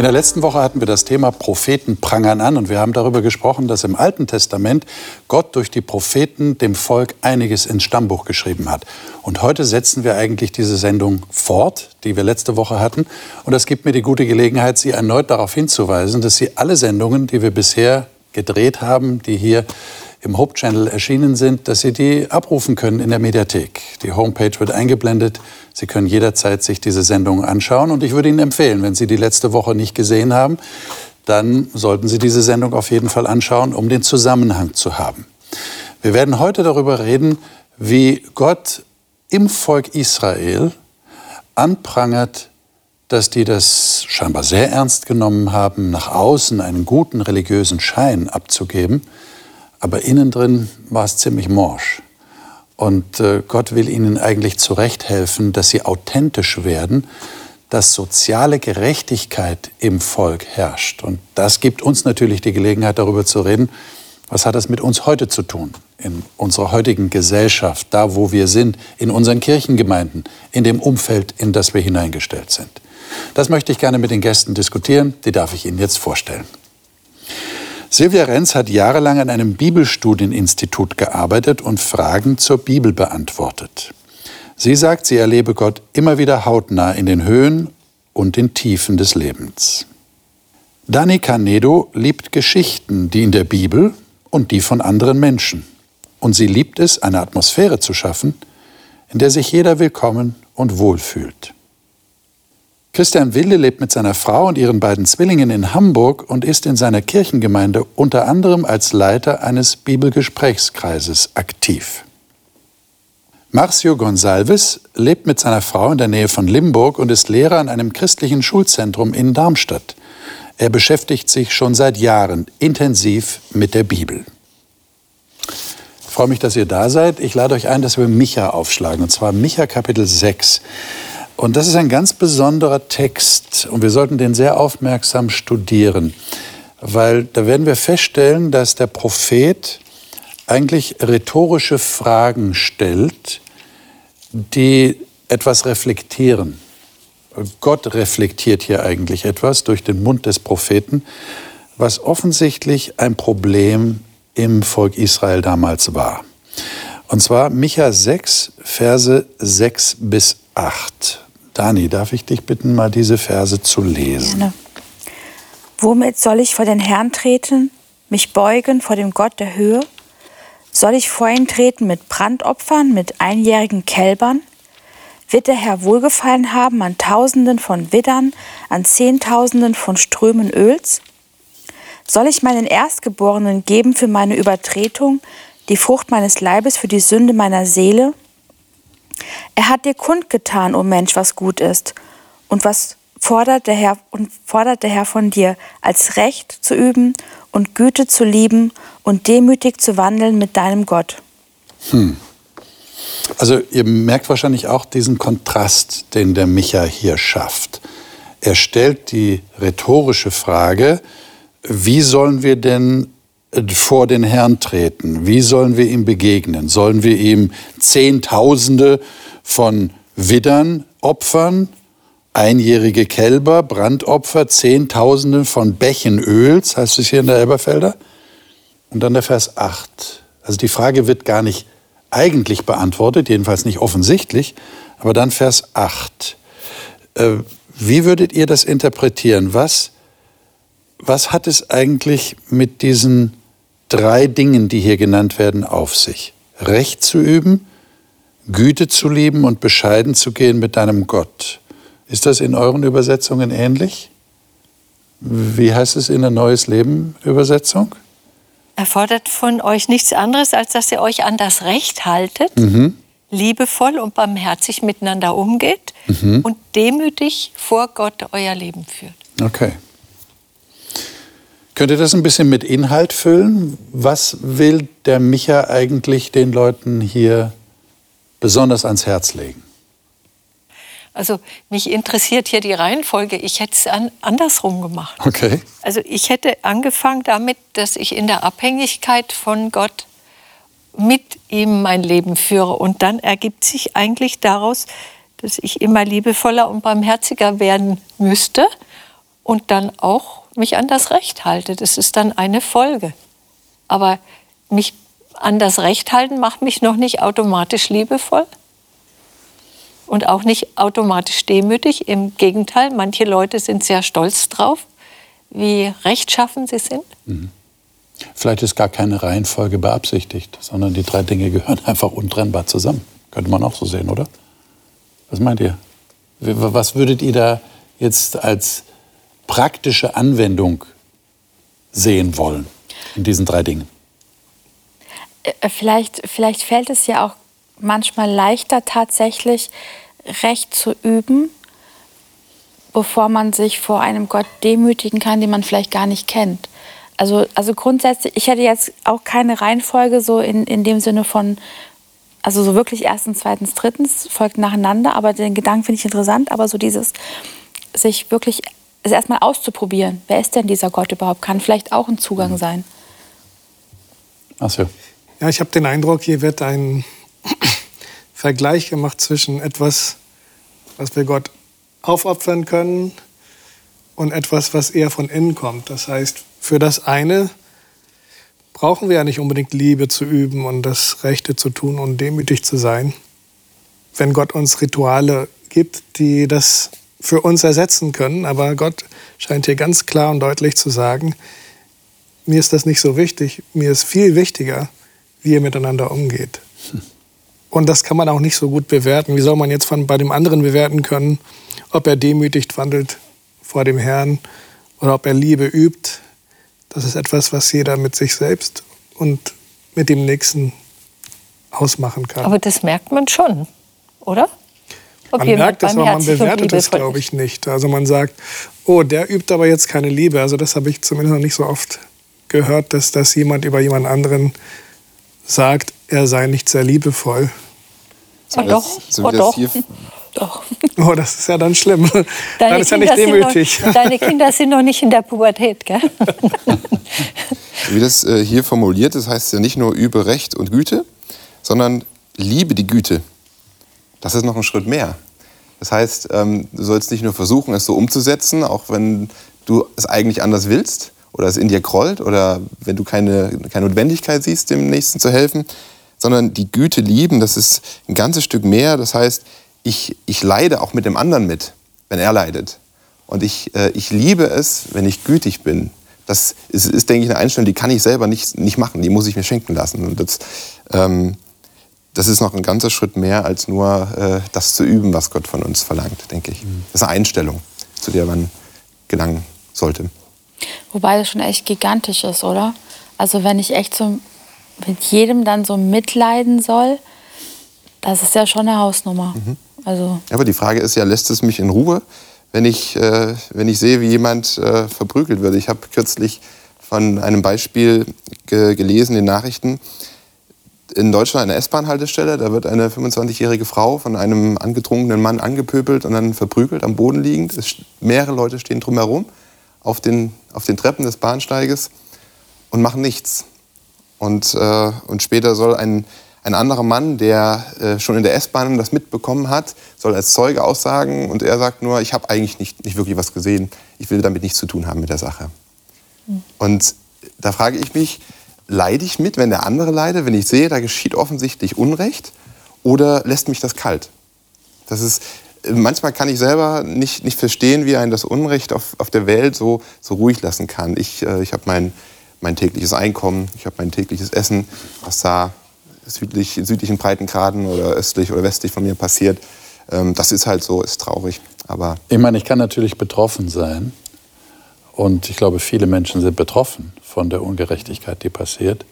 In der letzten Woche hatten wir das Thema Propheten prangern an und wir haben darüber gesprochen, dass im Alten Testament Gott durch die Propheten dem Volk einiges ins Stammbuch geschrieben hat. Und heute setzen wir eigentlich diese Sendung fort, die wir letzte Woche hatten. Und das gibt mir die gute Gelegenheit, Sie erneut darauf hinzuweisen, dass Sie alle Sendungen, die wir bisher gedreht haben, die hier im Hope-Channel erschienen sind, dass Sie die abrufen können in der Mediathek. Die Homepage wird eingeblendet. Sie können jederzeit sich diese Sendung anschauen. Und ich würde Ihnen empfehlen, wenn Sie die letzte Woche nicht gesehen haben, dann sollten Sie diese Sendung auf jeden Fall anschauen, um den Zusammenhang zu haben. Wir werden heute darüber reden, wie Gott im Volk Israel anprangert, dass die das scheinbar sehr ernst genommen haben, nach außen einen guten religiösen Schein abzugeben, aber innen drin war es ziemlich morsch. Und äh, Gott will ihnen eigentlich zurechthelfen, dass sie authentisch werden, dass soziale Gerechtigkeit im Volk herrscht. Und das gibt uns natürlich die Gelegenheit, darüber zu reden, was hat das mit uns heute zu tun, in unserer heutigen Gesellschaft, da wo wir sind, in unseren Kirchengemeinden, in dem Umfeld, in das wir hineingestellt sind. Das möchte ich gerne mit den Gästen diskutieren, die darf ich Ihnen jetzt vorstellen. Silvia Renz hat jahrelang an einem Bibelstudieninstitut gearbeitet und Fragen zur Bibel beantwortet. Sie sagt, sie erlebe Gott immer wieder hautnah in den Höhen und den Tiefen des Lebens. Dani Canedo liebt Geschichten, die in der Bibel und die von anderen Menschen. Und sie liebt es, eine Atmosphäre zu schaffen, in der sich jeder willkommen und wohlfühlt. Christian Wille lebt mit seiner Frau und ihren beiden Zwillingen in Hamburg und ist in seiner Kirchengemeinde unter anderem als Leiter eines Bibelgesprächskreises aktiv. Marcio Gonsalves lebt mit seiner Frau in der Nähe von Limburg und ist Lehrer an einem christlichen Schulzentrum in Darmstadt. Er beschäftigt sich schon seit Jahren intensiv mit der Bibel. Ich freue mich, dass ihr da seid. Ich lade euch ein, dass wir Micha aufschlagen, und zwar Micha Kapitel 6. Und das ist ein ganz besonderer Text und wir sollten den sehr aufmerksam studieren, weil da werden wir feststellen, dass der Prophet eigentlich rhetorische Fragen stellt, die etwas reflektieren. Gott reflektiert hier eigentlich etwas durch den Mund des Propheten, was offensichtlich ein Problem im Volk Israel damals war. Und zwar Micha 6, Verse 6 bis 8. Dani, darf ich dich bitten, mal diese Verse zu lesen? Gerne. Womit soll ich vor den Herrn treten, mich beugen vor dem Gott der Höhe? Soll ich vor ihn treten mit Brandopfern, mit einjährigen Kälbern? Wird der Herr Wohlgefallen haben an Tausenden von Widdern, an Zehntausenden von Strömen Öls? Soll ich meinen Erstgeborenen geben für meine Übertretung, die Frucht meines Leibes für die Sünde meiner Seele? Er hat dir kundgetan, o oh Mensch, was gut ist und was fordert der Herr und fordert der Herr von dir, als Recht zu üben und Güte zu lieben und demütig zu wandeln mit deinem Gott. Hm. Also ihr merkt wahrscheinlich auch diesen Kontrast, den der Micha hier schafft. Er stellt die rhetorische Frage, wie sollen wir denn vor den Herrn treten? Wie sollen wir ihm begegnen? Sollen wir ihm Zehntausende von Widdern opfern, einjährige Kälber, Brandopfer, Zehntausende von Bächen Öls, heißt es hier in der Elberfelder? Und dann der Vers 8. Also die Frage wird gar nicht eigentlich beantwortet, jedenfalls nicht offensichtlich, aber dann Vers 8. Äh, wie würdet ihr das interpretieren? Was, was hat es eigentlich mit diesen drei Dingen, die hier genannt werden, auf sich. Recht zu üben, Güte zu lieben und bescheiden zu gehen mit deinem Gott. Ist das in euren Übersetzungen ähnlich? Wie heißt es in der Neues Leben Übersetzung? Er fordert von euch nichts anderes, als dass ihr euch an das Recht haltet, mhm. liebevoll und barmherzig miteinander umgeht mhm. und demütig vor Gott euer Leben führt. Okay. Könnt ihr das ein bisschen mit Inhalt füllen? Was will der Micha eigentlich den Leuten hier besonders ans Herz legen? Also mich interessiert hier die Reihenfolge. Ich hätte es an, andersrum gemacht. Okay. Also ich hätte angefangen damit, dass ich in der Abhängigkeit von Gott mit ihm mein Leben führe. Und dann ergibt sich eigentlich daraus, dass ich immer liebevoller und barmherziger werden müsste und dann auch mich an das Recht halte. Das ist dann eine Folge. Aber mich an das Recht halten macht mich noch nicht automatisch liebevoll und auch nicht automatisch demütig. Im Gegenteil, manche Leute sind sehr stolz drauf, wie rechtschaffen sie sind. Mhm. Vielleicht ist gar keine Reihenfolge beabsichtigt, sondern die drei Dinge gehören einfach untrennbar zusammen. Könnte man auch so sehen, oder? Was meint ihr? Was würdet ihr da jetzt als praktische Anwendung sehen wollen in diesen drei Dingen? Äh, vielleicht, vielleicht fällt es ja auch manchmal leichter tatsächlich Recht zu üben, bevor man sich vor einem Gott demütigen kann, den man vielleicht gar nicht kennt. Also, also grundsätzlich, ich hätte jetzt auch keine Reihenfolge so in, in dem Sinne von, also so wirklich erstens, zweitens, drittens, folgt nacheinander, aber den Gedanken finde ich interessant, aber so dieses, sich wirklich es erstmal auszuprobieren. Wer ist denn dieser Gott überhaupt? Kann vielleicht auch ein Zugang mhm. sein. Ach so. Ja, ich habe den Eindruck, hier wird ein Vergleich gemacht zwischen etwas, was wir Gott aufopfern können und etwas, was eher von innen kommt. Das heißt, für das eine brauchen wir ja nicht unbedingt Liebe zu üben und das Rechte zu tun und demütig zu sein. Wenn Gott uns Rituale gibt, die das für uns ersetzen können, aber Gott scheint hier ganz klar und deutlich zu sagen, mir ist das nicht so wichtig, mir ist viel wichtiger, wie ihr miteinander umgeht. Und das kann man auch nicht so gut bewerten. Wie soll man jetzt von, bei dem anderen bewerten können, ob er demütigt wandelt vor dem Herrn oder ob er Liebe übt? Das ist etwas, was jeder mit sich selbst und mit dem Nächsten ausmachen kann. Aber das merkt man schon, oder? Ob man merkt es, aber man bewertet es, glaube ich, nicht. Also man sagt, oh, der übt aber jetzt keine Liebe. Also das habe ich zumindest noch nicht so oft gehört, dass das jemand über jemand anderen sagt, er sei nicht sehr liebevoll. So oh, doch, so oh, doch. doch. Oh, das ist ja dann schlimm. Deine dann ist er nicht demütig. Noch, deine Kinder sind noch nicht in der Pubertät, gell? Wie das äh, hier formuliert ist, heißt ja nicht nur übe Recht und Güte, sondern liebe die Güte. Das ist noch ein Schritt mehr. Das heißt, ähm, du sollst nicht nur versuchen, es so umzusetzen, auch wenn du es eigentlich anders willst, oder es in dir grollt oder wenn du keine, keine Notwendigkeit siehst, dem Nächsten zu helfen, sondern die Güte lieben, das ist ein ganzes Stück mehr. Das heißt, ich, ich leide auch mit dem anderen mit, wenn er leidet. Und ich, äh, ich liebe es, wenn ich gütig bin. Das ist, ist, denke ich, eine Einstellung, die kann ich selber nicht, nicht machen. Die muss ich mir schenken lassen. Und das, ähm, das ist noch ein ganzer Schritt mehr, als nur äh, das zu üben, was Gott von uns verlangt, denke ich. Mhm. Das ist eine Einstellung, zu der man gelangen sollte. Wobei das schon echt gigantisch ist, oder? Also wenn ich echt so mit jedem dann so mitleiden soll, das ist ja schon eine Hausnummer. Mhm. Also Aber die Frage ist ja, lässt es mich in Ruhe, wenn ich, äh, wenn ich sehe, wie jemand äh, verprügelt wird? Ich habe kürzlich von einem Beispiel ge gelesen in Nachrichten. In Deutschland eine S-Bahn-Haltestelle, da wird eine 25-jährige Frau von einem angetrunkenen Mann angepöbelt und dann verprügelt, am Boden liegend. Es, mehrere Leute stehen drumherum auf den, auf den Treppen des Bahnsteiges und machen nichts. Und, äh, und später soll ein, ein anderer Mann, der äh, schon in der S-Bahn das mitbekommen hat, soll als Zeuge aussagen und er sagt nur, ich habe eigentlich nicht, nicht wirklich was gesehen, ich will damit nichts zu tun haben mit der Sache. Mhm. Und da frage ich mich, leide ich mit, wenn der andere leidet, wenn ich sehe, da geschieht offensichtlich Unrecht oder lässt mich das kalt? Das ist, manchmal kann ich selber nicht, nicht verstehen, wie ein das Unrecht auf, auf der Welt so, so ruhig lassen kann. Ich, äh, ich habe mein, mein tägliches Einkommen, ich habe mein tägliches Essen, was da südlich, in südlichen Breitengraden oder östlich oder westlich von mir passiert. Ähm, das ist halt so, ist traurig. Aber ich meine, ich kann natürlich betroffen sein. Und ich glaube, viele Menschen sind betroffen von der Ungerechtigkeit, die passiert.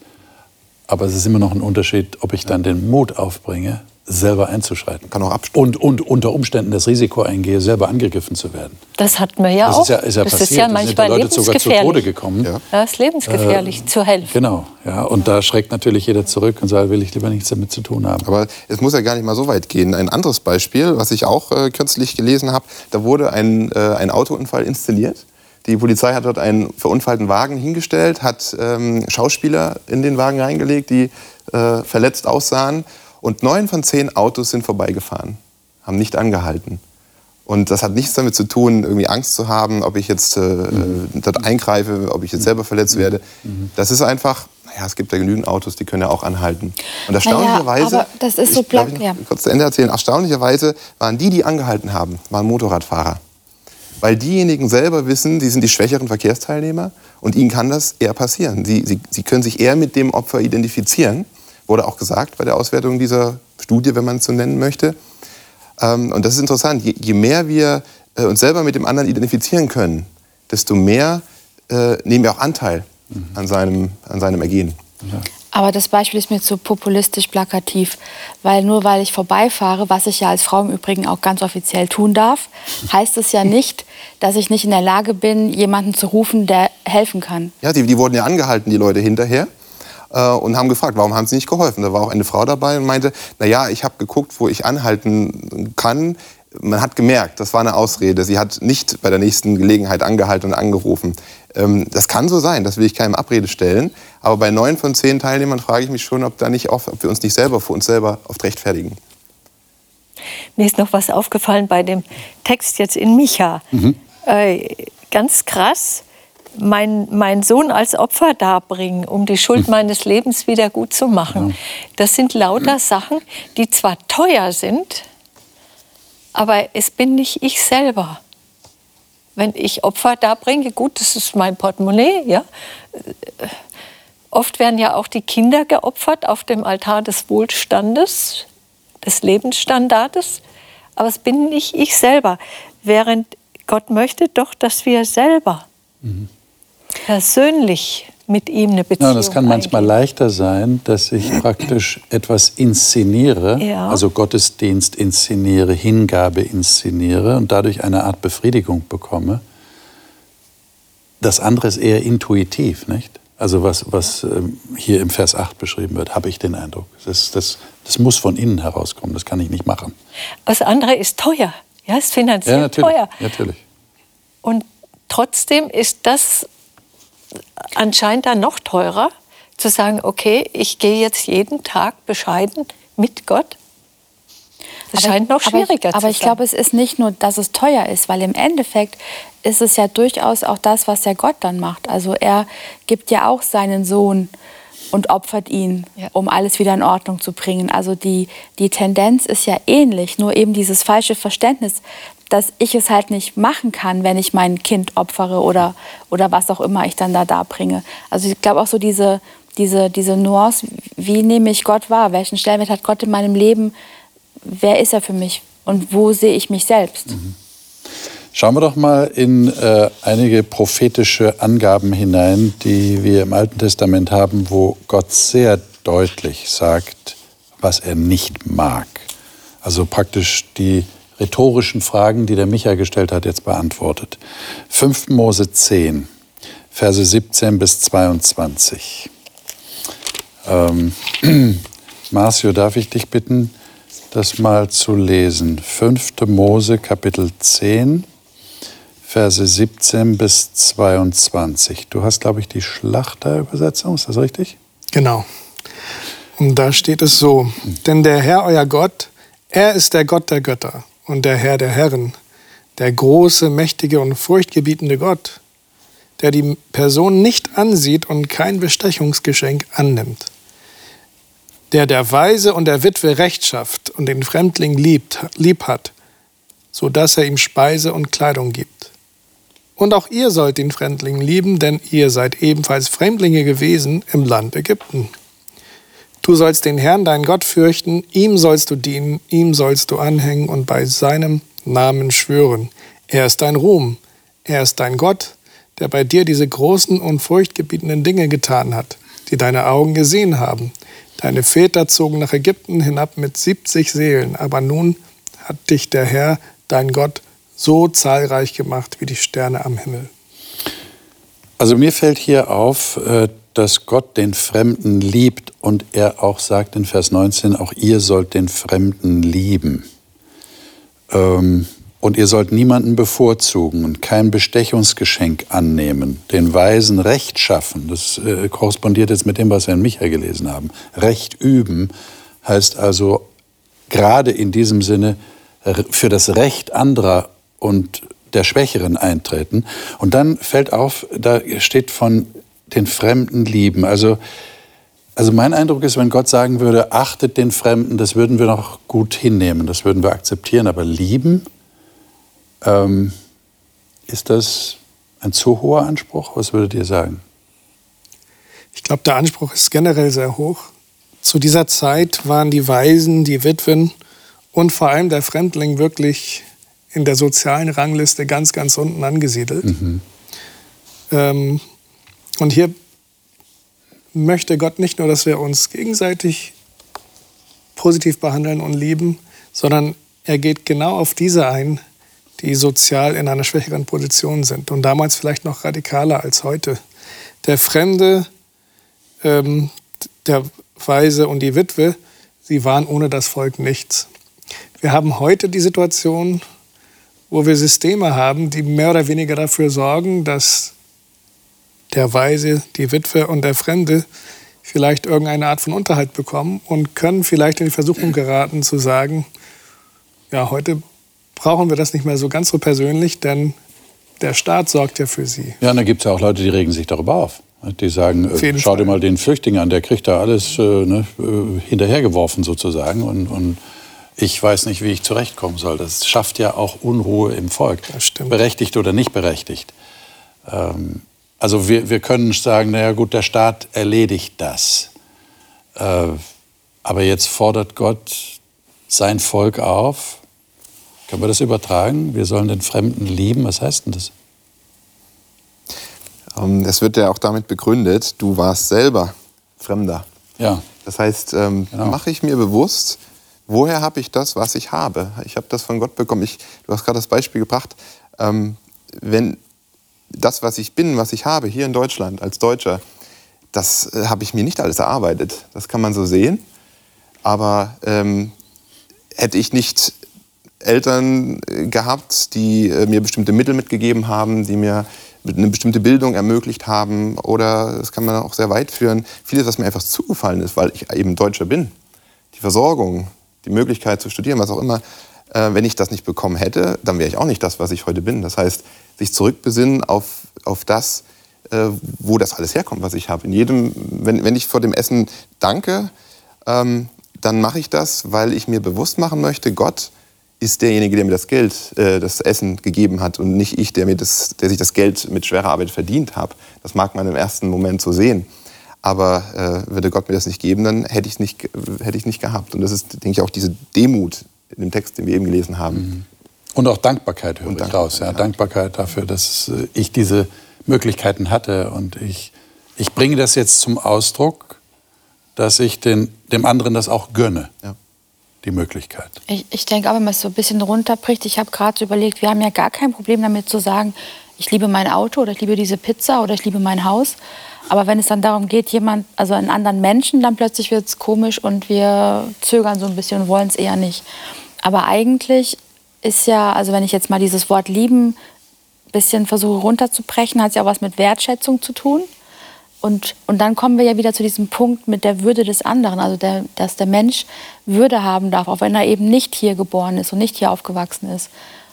Aber es ist immer noch ein Unterschied, ob ich dann den Mut aufbringe, selber einzuschreiten. Kann auch abstellen. Und, und unter Umständen das Risiko eingehe, selber angegriffen zu werden. Das hatten wir ja Das auch. ist ja, ist ja das passiert. ist ja manchmal Leute sogar zu Tode lebensgefährlich. gekommen. Ja. Das ist lebensgefährlich, zu helfen. Genau, ja. Und da schreckt natürlich jeder zurück und sagt, will ich lieber nichts damit zu tun haben. Aber es muss ja gar nicht mal so weit gehen. Ein anderes Beispiel, was ich auch äh, kürzlich gelesen habe, da wurde ein, äh, ein Autounfall inszeniert. Die Polizei hat dort einen verunfallten Wagen hingestellt, hat ähm, Schauspieler in den Wagen reingelegt, die äh, verletzt aussahen. Und neun von zehn Autos sind vorbeigefahren, haben nicht angehalten. Und das hat nichts damit zu tun, irgendwie Angst zu haben, ob ich jetzt äh, Mhm. dort eingreife, ob ich jetzt selber verletzt werde. Das ist einfach, naja, es gibt ja genügend Autos, die können ja auch anhalten. Und erstaunlicherweise, aber das ist so ich, platt- ich ja. kurz zu Ende erzählen, erstaunlicherweise waren die, die angehalten haben, waren Motorradfahrer. Weil diejenigen selber wissen, sie sind die schwächeren Verkehrsteilnehmer und ihnen kann das eher passieren. Sie, sie, sie können sich eher mit dem Opfer identifizieren, wurde auch gesagt bei der Auswertung dieser Studie, wenn man es so nennen möchte. Ähm, und das ist interessant. Je, je mehr wir äh, uns selber mit dem anderen identifizieren können, desto mehr äh, nehmen wir auch Anteil an, seinem, an seinem Ergehen. Aber das Beispiel ist mir zu populistisch plakativ, weil nur weil ich vorbeifahre, was ich ja als Frau im Übrigen auch ganz offiziell tun darf, heißt es ja nicht, dass ich nicht in der Lage bin, jemanden zu rufen, der helfen kann. Ja, die, die wurden ja angehalten, die Leute hinterher. äh, Und haben gefragt, warum haben sie nicht geholfen? Da war auch eine Frau dabei und meinte, na ich habe geguckt, wo ich anhalten kann. Man hat gemerkt, das war eine Ausrede. Sie hat nicht bei der nächsten Gelegenheit angehalten und angerufen. Ähm, Das kann so sein, das will ich keinem Abrede stellen. Aber bei neun von zehn Teilnehmern frage ich mich schon, ob, da nicht auch, ob wir uns nicht selber für uns selber oft rechtfertigen. Mir ist noch was aufgefallen bei dem Text jetzt in Micha. Äh, ganz krass, mein, mein Sohn als Opfer darbringen, um die Schuld meines Lebens wieder gut zu machen. Das sind lauter Sachen, die zwar teuer sind, aber es bin nicht ich selber. Wenn ich Opfer darbringe, gut, das ist mein Portemonnaie, ja. Oft werden ja auch die Kinder geopfert auf dem Altar des Wohlstandes, des Lebensstandards. Aber es bin nicht ich selber. Während Gott möchte doch, dass wir selber persönlich mit ihm eine Beziehung Ja, das kann manchmal eingehen. leichter sein, dass ich praktisch etwas inszeniere, Ja. also Gottesdienst inszeniere, Hingabe inszeniere und dadurch eine Art Befriedigung bekomme. Das andere ist eher intuitiv, nicht? Also was, was ähm, hier im Vers 8 beschrieben wird, habe ich den Eindruck. Das, das, das muss von innen herauskommen, das kann ich nicht machen. Das andere ist teuer. Ja, ist finanziell Ja, natürlich. teuer. natürlich. Und trotzdem ist das anscheinend dann noch teurer, zu sagen, okay, ich gehe jetzt jeden Tag bescheiden mit Gott. Das scheint noch schwieriger aber ich, zu Aber ich sein. glaube, es ist nicht nur, dass es teuer ist, weil im Endeffekt ist es ja durchaus auch das, was der Gott dann macht. Also er gibt ja auch seinen Sohn und opfert ihn, Ja. um alles wieder in Ordnung zu bringen. Also die, die Tendenz ist ja ähnlich, nur eben dieses falsche Verständnis, dass ich es halt nicht machen kann, wenn ich mein Kind opfere oder, oder was auch immer ich dann da darbringe. Also ich glaube auch so diese, diese, diese Nuance, wie nehme ich Gott wahr? Welchen Stellenwert hat Gott in meinem Leben? Wer ist er für mich? Und wo sehe ich mich selbst? Schauen wir doch mal in äh, einige prophetische Angaben hinein, die wir im Alten Testament haben, wo Gott sehr deutlich sagt, was er nicht mag. Also praktisch die rhetorischen Fragen, die der Micha gestellt hat, jetzt beantwortet. 5. Mose 10, Verse 17 bis 22. Ähm, Marcio, darf ich dich bitten, das mal zu lesen? 5. Mose, Kapitel 10, Verse 17 bis 22. Du hast, glaube ich, die Schlachterübersetzung, ist das richtig? Genau. Und da steht es so, denn der Herr, euer Gott, er ist der Gott der Götter und der Herr der Herren, der große, mächtige und furchtgebietende Gott, der die Person nicht ansieht und kein Bestechungsgeschenk annimmt, der der Weise und der Witwe Recht schafft und den Fremdling liebt, lieb hat, so dass er ihm Speise und Kleidung gibt. Und auch ihr sollt den Fremdling lieben, denn ihr seid ebenfalls Fremdlinge gewesen im Land Ägypten. Du sollst den Herrn, deinen Gott, fürchten, ihm sollst du dienen, ihm sollst du anhängen und bei seinem Namen schwören. Er ist dein Ruhm, er ist dein Gott, der bei dir diese großen und furchtgebietenden Dinge getan hat, die deine Augen gesehen haben, Deine Väter zogen nach Ägypten hinab mit 70 Seelen, aber nun hat dich der Herr, dein Gott, so zahlreich gemacht wie die Sterne am Himmel. Also mir fällt hier auf, äh, dass Gott den Fremden liebt und er auch sagt in Vers 19, auch ihr sollt den Fremden lieben. Ähm, und ihr sollt niemanden bevorzugen und kein Bestechungsgeschenk annehmen, den Weisen Recht schaffen. Das äh, korrespondiert jetzt mit dem, was wir in Micha gelesen haben. Recht üben heißt also gerade in diesem Sinne für das Recht anderer und der Schwächeren eintreten. Und dann fällt auf, da steht von den Fremden lieben. Also, also mein Eindruck ist, wenn Gott sagen würde, achtet den Fremden, das würden wir noch gut hinnehmen, das würden wir akzeptieren. Aber lieben, ähm, ist das ein zu hoher Anspruch? Was würdet ihr sagen? Ich glaube, der Anspruch ist generell sehr hoch. Zu dieser Zeit waren die Waisen, die Witwen und vor allem der Fremdling wirklich in der sozialen Rangliste ganz, ganz unten angesiedelt. Mhm. Ähm, und hier möchte Gott nicht nur, dass wir uns gegenseitig positiv behandeln und lieben, sondern er geht genau auf diese ein, die sozial in einer schwächeren Position sind und damals vielleicht noch radikaler als heute. Der Fremde, ähm, der Weise und die Witwe, sie waren ohne das Volk nichts. Wir haben heute die Situation, wo wir Systeme haben, die mehr oder weniger dafür sorgen, dass der Weise, die Witwe und der Fremde vielleicht irgendeine Art von Unterhalt bekommen und können vielleicht in die Versuchung geraten zu sagen, ja, heute brauchen wir das nicht mehr so ganz so persönlich, denn der Staat sorgt ja für sie. Ja, und da gibt es ja auch Leute, die regen sich darüber auf. Die sagen, äh, schau dir mal den Flüchtling an, der kriegt da alles äh, ne, äh, hinterhergeworfen sozusagen. Und, und ich weiß nicht, wie ich zurechtkommen soll. Das schafft ja auch Unruhe im Volk. Berechtigt oder nicht berechtigt. Ähm, also wir, wir können sagen, naja gut, der Staat erledigt das. Äh, aber jetzt fordert Gott sein Volk auf. Können wir das übertragen? Wir sollen den Fremden lieben. Was heißt denn das? Ähm, es wird ja auch damit begründet, du warst selber Fremder. Ja. Das heißt, ähm, genau. mache ich mir bewusst, woher habe ich das, was ich habe? Ich habe das von Gott bekommen. Ich, du hast gerade das Beispiel gebracht, ähm, wenn das, was ich bin, was ich habe hier in Deutschland als Deutscher, das äh, habe ich mir nicht alles erarbeitet. Das kann man so sehen. Aber ähm, hätte ich nicht Eltern äh, gehabt, die äh, mir bestimmte Mittel mitgegeben haben, die mir eine bestimmte Bildung ermöglicht haben oder das kann man auch sehr weit führen. Vieles, was mir einfach zugefallen ist, weil ich eben Deutscher bin. Die Versorgung, die Möglichkeit zu studieren, was auch immer, äh, wenn ich das nicht bekommen hätte, dann wäre ich auch nicht das, was ich heute bin. Das heißt, sich zurückbesinnen auf, auf das, äh, wo das alles herkommt, was ich habe. In jedem, wenn, wenn ich vor dem Essen danke, ähm, dann mache ich das, weil ich mir bewusst machen möchte, Gott ist derjenige, der mir das Geld, äh, das Essen gegeben hat und nicht ich, der, mir das, der sich das Geld mit schwerer Arbeit verdient habe. Das mag man im ersten Moment so sehen. Aber äh, würde Gott mir das nicht geben, dann hätte ich es nicht, hätte ich nicht gehabt. Und das ist, denke ich, auch diese Demut in dem Text, den wir eben gelesen haben. Mhm. Und auch Dankbarkeit höre und ich raus. Ja. ja. Dankbarkeit dafür, dass äh, ich diese Möglichkeiten hatte. Und ich, ich bringe das jetzt zum Ausdruck, dass ich den, dem anderen das auch gönne. Ja. Die Möglichkeit. Ich, ich denke auch, wenn man es so ein bisschen runterbricht, ich habe gerade so überlegt, wir haben ja gar kein Problem damit zu sagen, ich liebe mein Auto oder ich liebe diese Pizza oder ich liebe mein Haus. Aber wenn es dann darum geht, jemand, also einen anderen Menschen, dann plötzlich wird es komisch und wir zögern so ein bisschen und wollen es eher nicht. Aber eigentlich ist ja, also wenn ich jetzt mal dieses Wort lieben ein bisschen versuche runterzubrechen, hat es ja auch was mit Wertschätzung zu tun. Und, und dann kommen wir ja wieder zu diesem Punkt mit der Würde des anderen, also der, dass der Mensch Würde haben darf, auch wenn er eben nicht hier geboren ist und nicht hier aufgewachsen ist.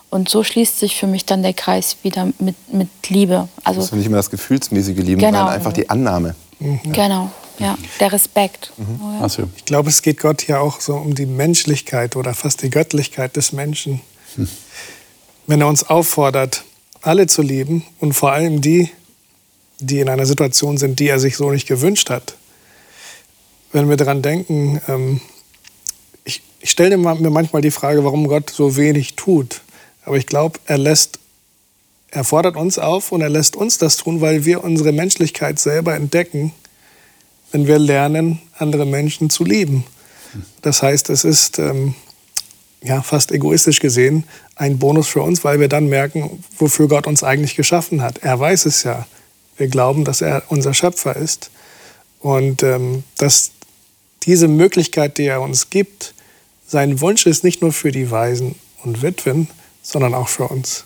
Und so schließt sich für mich dann der Kreis wieder mit, mit Liebe. Also, das ist nicht immer das gefühlsmäßige Lieben, genau. sondern einfach die Annahme. Mhm. Genau, ja, der Respekt. Mhm. Oh, ja. Ich glaube, es geht Gott ja auch so um die Menschlichkeit oder fast die Göttlichkeit des Menschen. Wenn er uns auffordert, alle zu lieben und vor allem die, die in einer Situation sind, die er sich so nicht gewünscht hat. Wenn wir daran denken, ähm, ich, ich stelle mir manchmal die Frage, warum Gott so wenig tut. Aber ich glaube, er lässt, er fordert uns auf und er lässt uns das tun, weil wir unsere Menschlichkeit selber entdecken, wenn wir lernen, andere Menschen zu lieben. Das heißt, es ist ähm, ja, fast egoistisch gesehen ein Bonus für uns, weil wir dann merken, wofür Gott uns eigentlich geschaffen hat. Er weiß es ja. Wir glauben, dass er unser Schöpfer ist. Und ähm, dass diese Möglichkeit, die er uns gibt, sein Wunsch ist nicht nur für die Waisen und Witwen, sondern auch für uns.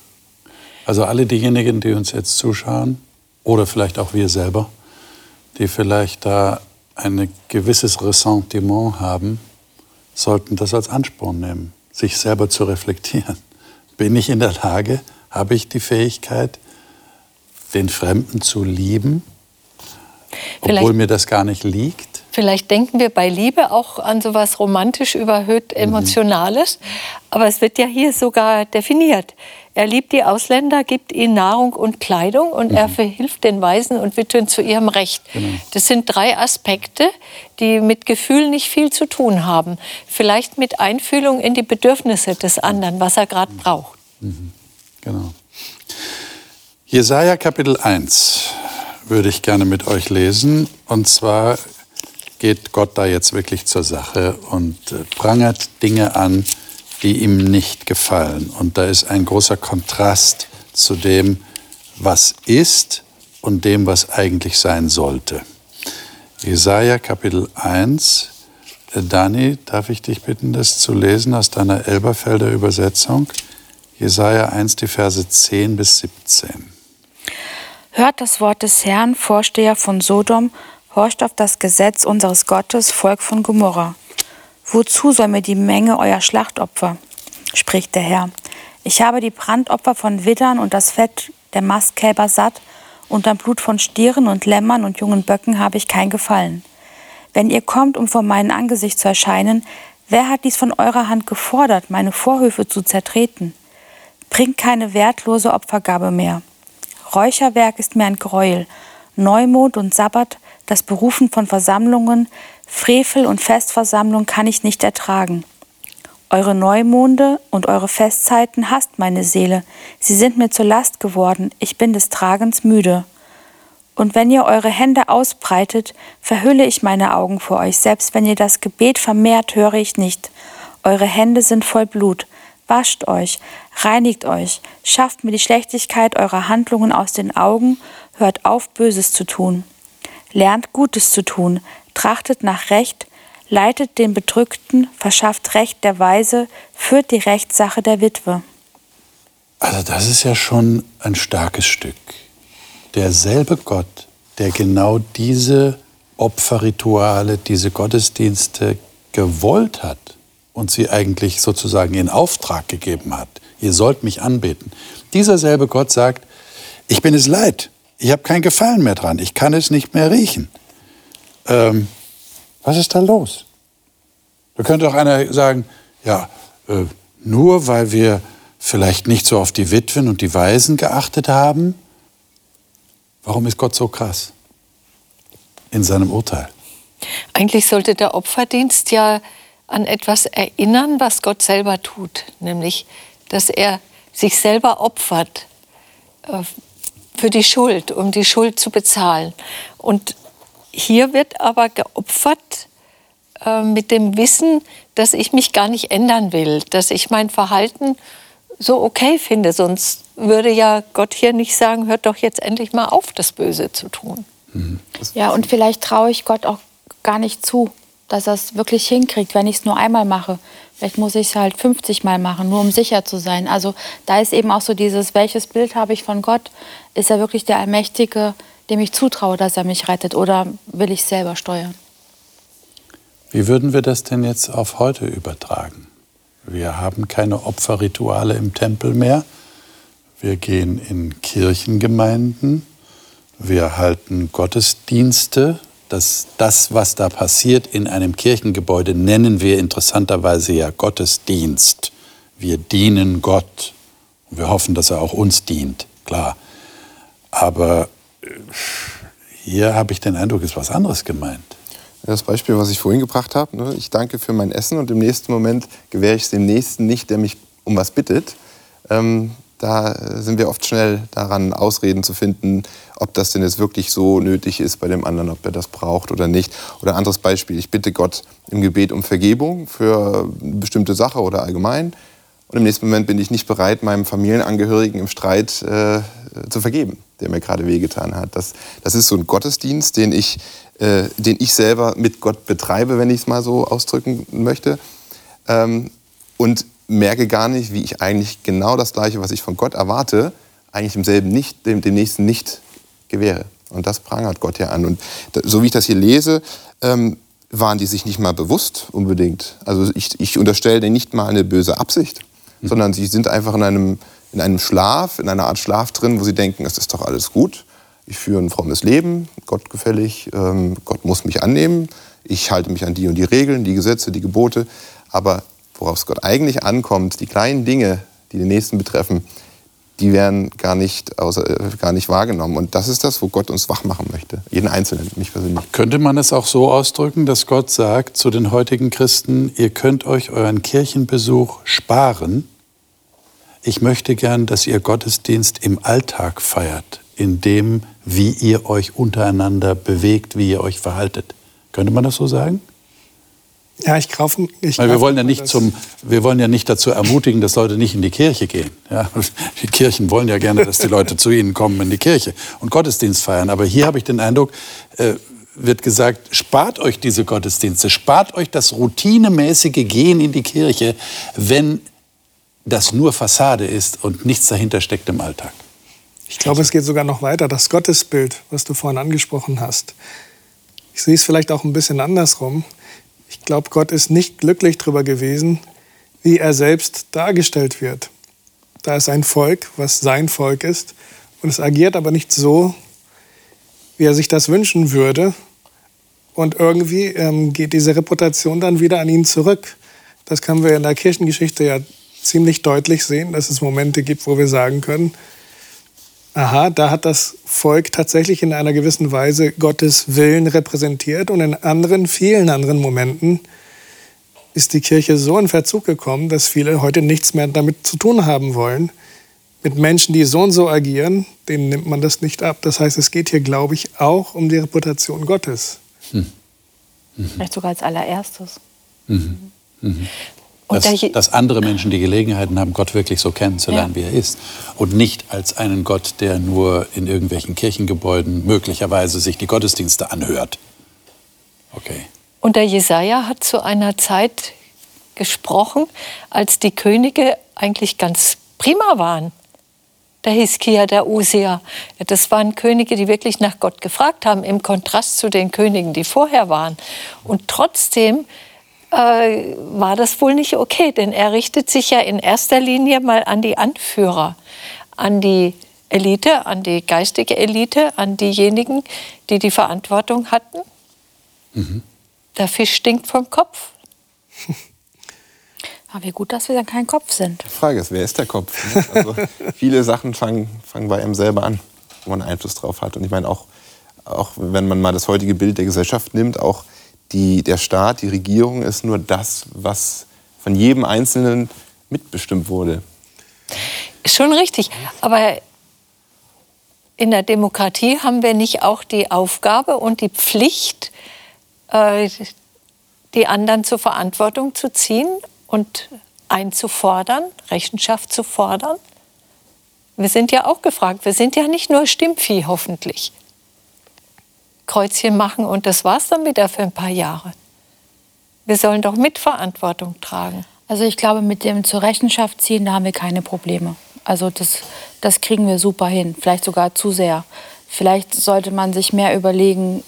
Also alle diejenigen, die uns jetzt zuschauen, oder vielleicht auch wir selber, die vielleicht da ein gewisses Ressentiment haben, sollten das als Ansporn nehmen, sich selber zu reflektieren. Bin ich in der Lage, habe ich die Fähigkeit, den Fremden zu lieben, obwohl vielleicht, mir das gar nicht liegt? Vielleicht denken wir bei Liebe auch an so etwas romantisch überhöht mhm. Emotionales, mhm. aber es wird ja hier sogar definiert. Er liebt die Ausländer, gibt ihnen Nahrung und Kleidung und mhm. er verhilft den Waisen und Witwen zu ihrem Recht. Genau. Das sind drei Aspekte, die mit Gefühl nicht viel zu tun haben. Vielleicht mit Einfühlung in die Bedürfnisse des anderen, was er gerade braucht. Mhm. Genau. Jesaja Kapitel 1 würde ich gerne mit euch lesen. Und zwar geht Gott da jetzt wirklich zur Sache und äh, prangert Dinge an, die ihm nicht gefallen. Und da ist ein großer Kontrast zu dem, was ist und dem, was eigentlich sein sollte. Jesaja Kapitel 1. Äh, Dani, darf ich dich bitten, das zu lesen aus deiner Elberfelder Übersetzung? Jesaja 1, die Verse 10 bis 17. Hört das Wort des Herrn, Vorsteher von Sodom, horcht auf das Gesetz unseres Gottes, Volk von Gomorra. Wozu soll mir die Menge euer Schlachtopfer? spricht der Herr. Ich habe die Brandopfer von Widdern und das Fett der Mastkälber satt, und am Blut von Stieren und Lämmern und jungen Böcken habe ich kein Gefallen. Wenn ihr kommt, um vor meinem Angesicht zu erscheinen, wer hat dies von eurer Hand gefordert, meine Vorhöfe zu zertreten? Bringt keine wertlose Opfergabe mehr. Räucherwerk ist mir ein Gräuel, Neumond und Sabbat, das Berufen von Versammlungen, Frevel und Festversammlung kann ich nicht ertragen. Eure Neumonde und eure Festzeiten hasst meine Seele, sie sind mir zur Last geworden, ich bin des Tragens müde. Und wenn ihr eure Hände ausbreitet, verhülle ich meine Augen vor euch, selbst wenn ihr das Gebet vermehrt, höre ich nicht. Eure Hände sind voll Blut, wascht euch, reinigt euch, schafft mir die Schlechtigkeit eurer Handlungen aus den Augen, hört auf, Böses zu tun. Lernt Gutes zu tun, trachtet nach Recht, leitet den Bedrückten, verschafft Recht der Weise, führt die Rechtssache der Witwe. Also das ist ja schon ein starkes Stück. Derselbe Gott, der genau diese Opferrituale, diese Gottesdienste gewollt hat und sie eigentlich sozusagen in Auftrag gegeben hat. Ihr sollt mich anbeten. Dieser selbe Gott sagt, ich bin es leid, ich habe kein Gefallen mehr dran, ich kann es nicht mehr riechen. Ähm, was ist da los? Da könnte auch einer sagen, ja, äh, nur weil wir vielleicht nicht so auf die Witwen und die Waisen geachtet haben, warum ist Gott so krass in seinem Urteil? Eigentlich sollte der Opferdienst ja an etwas erinnern, was Gott selber tut, nämlich, dass er sich selber opfert äh, für die Schuld, um die Schuld zu bezahlen. Und hier wird aber geopfert äh, mit dem Wissen, dass ich mich gar nicht ändern will, dass ich mein Verhalten so okay finde. Sonst würde ja Gott hier nicht sagen, hört doch jetzt endlich mal auf, das Böse zu tun. Mhm. Ja, und vielleicht traue ich Gott auch gar nicht zu, dass er es wirklich hinkriegt, wenn ich es nur einmal mache. Vielleicht muss ich es halt 50 Mal machen, nur um sicher zu sein. Also da ist eben auch so dieses, welches Bild habe ich von Gott? Ist er wirklich der Allmächtige, dem ich zutraue, dass er mich rettet oder will ich selber steuern? Wie würden wir das denn jetzt auf heute übertragen? Wir haben keine Opferrituale im Tempel mehr. Wir gehen in Kirchengemeinden. Wir halten Gottesdienste. Das, das, was da passiert in einem Kirchengebäude, nennen wir interessanterweise ja Gottesdienst. Wir dienen Gott. Wir hoffen, dass er auch uns dient, klar. Aber hier habe ich den Eindruck, ist was anderes gemeint. Das Beispiel, was ich vorhin gebracht habe, ne? ich danke für mein Essen und im nächsten Moment gewähre ich es dem Nächsten nicht, der mich um was bittet. Ähm, da äh, sind wir oft schnell daran, Ausreden zu finden, ob das denn jetzt wirklich so nötig ist bei dem anderen, ob er das braucht oder nicht. Oder anderes Beispiel, ich bitte Gott im Gebet um Vergebung für eine bestimmte Sache oder allgemein. Und im nächsten Moment bin ich nicht bereit, meinem Familienangehörigen im Streit äh, zu vergeben, der mir gerade wehgetan hat. Das, das ist so ein Gottesdienst, den ich, äh, den ich selber mit Gott betreibe, wenn ich es mal so ausdrücken möchte. Ähm, und merke gar nicht, wie ich eigentlich genau das Gleiche, was ich von Gott erwarte, eigentlich demselben nicht, dem, dem Nächsten nicht gewähre. Und das prangert Gott ja an. Und so wie ich das hier lese, ähm, waren die sich nicht mal bewusst unbedingt. Also ich, ich unterstelle denen nicht mal eine böse Absicht, mhm. sondern sie sind einfach in einem, in einem Schlaf, in einer Art Schlaf drin, wo sie denken, es ist doch alles gut. Ich führe ein frommes Leben, gottgefällig, ähm, Gott muss mich annehmen. Ich halte mich an die und die Regeln, die Gesetze, die Gebote. Aber worauf es Gott eigentlich ankommt, die kleinen Dinge, die den Nächsten betreffen, die werden gar nicht, außer, äh, gar nicht wahrgenommen. Und das ist das, wo Gott uns wach machen möchte. Jeden Einzelnen, mich persönlich. Könnte man es auch so ausdrücken, dass Gott sagt zu den heutigen Christen, ihr könnt euch euren Kirchenbesuch sparen. Ich möchte gern, dass ihr Gottesdienst im Alltag feiert, in dem, wie ihr euch untereinander bewegt, wie ihr euch verhaltet. Könnte man das so sagen? Ja, ich kaufe. Ich Weil wir wollen ja nicht zum, wir wollen ja nicht dazu ermutigen, dass Leute nicht in die Kirche gehen. Ja, die Kirchen wollen ja gerne, dass die Leute zu ihnen kommen in die Kirche und Gottesdienst feiern. Aber hier habe ich den Eindruck, äh, wird gesagt, spart euch diese Gottesdienste, spart euch das routinemäßige Gehen in die Kirche, wenn das nur Fassade ist und nichts dahinter steckt im Alltag. Ich glaube, es geht sogar noch weiter. Das Gottesbild, was du vorhin angesprochen hast. Ich sehe es vielleicht auch ein bisschen andersrum. Ich glaube, Gott ist nicht glücklich darüber gewesen, wie er selbst dargestellt wird. Da ist ein Volk, was sein Volk ist, und es agiert aber nicht so, wie er sich das wünschen würde. Und irgendwie ähm, geht diese Reputation dann wieder an ihn zurück. Das können wir in der Kirchengeschichte ja ziemlich deutlich sehen, dass es Momente gibt, wo wir sagen können, aha, da hat das Volk tatsächlich in einer gewissen Weise Gottes Willen repräsentiert und in anderen, vielen anderen Momenten ist die Kirche so in Verzug gekommen, dass viele heute nichts mehr damit zu tun haben wollen. Mit Menschen, die so und so agieren, denen nimmt man das nicht ab. Das heißt, es geht hier, glaube ich, auch um die Reputation Gottes. Hm. Mhm. Vielleicht sogar als allererstes. Mhm. Mhm dass, dass, andere Menschen die Gelegenheiten haben, Gott wirklich so kennenzulernen, ja. wie er ist. Und nicht als einen Gott, der nur in irgendwelchen Kirchengebäuden möglicherweise sich die Gottesdienste anhört. Okay. Und der Jesaja hat zu einer Zeit gesprochen, als die Könige eigentlich ganz prima waren. Der Hiskia, der Usia. Das waren Könige, die wirklich nach Gott gefragt haben, im Kontrast zu den Königen, die vorher waren. Und trotzdem äh, war das wohl nicht okay, denn er richtet sich ja in erster Linie mal an die Anführer, an die Elite, an die geistige Elite, an diejenigen, die die Verantwortung hatten. Mhm. Der Fisch stinkt vom Kopf. Aber wie gut, dass wir dann kein Kopf sind. Die Frage ist, wer ist der Kopf? Ne? Also viele Sachen fangen, fangen bei einem selber an, wo man Einfluss drauf hat. Und ich meine, auch, auch wenn man mal das heutige Bild der Gesellschaft nimmt, auch die, der Staat, die Regierung ist nur das, was von jedem Einzelnen mitbestimmt wurde. Schon richtig. Aber in der Demokratie haben wir nicht auch die Aufgabe und die Pflicht, äh, die anderen zur Verantwortung zu ziehen und einzufordern, Rechenschaft zu fordern? Wir sind ja auch gefragt. Wir sind ja nicht nur Stimmvieh, hoffentlich. Kreuzchen machen und das war's dann wieder für ein paar Jahre. Wir sollen doch Mitverantwortung tragen. Also ich glaube, mit dem zur Rechenschaft ziehen, da haben wir keine Probleme. Also das, das kriegen wir super hin, vielleicht sogar zu sehr. Vielleicht sollte man sich mehr überlegen,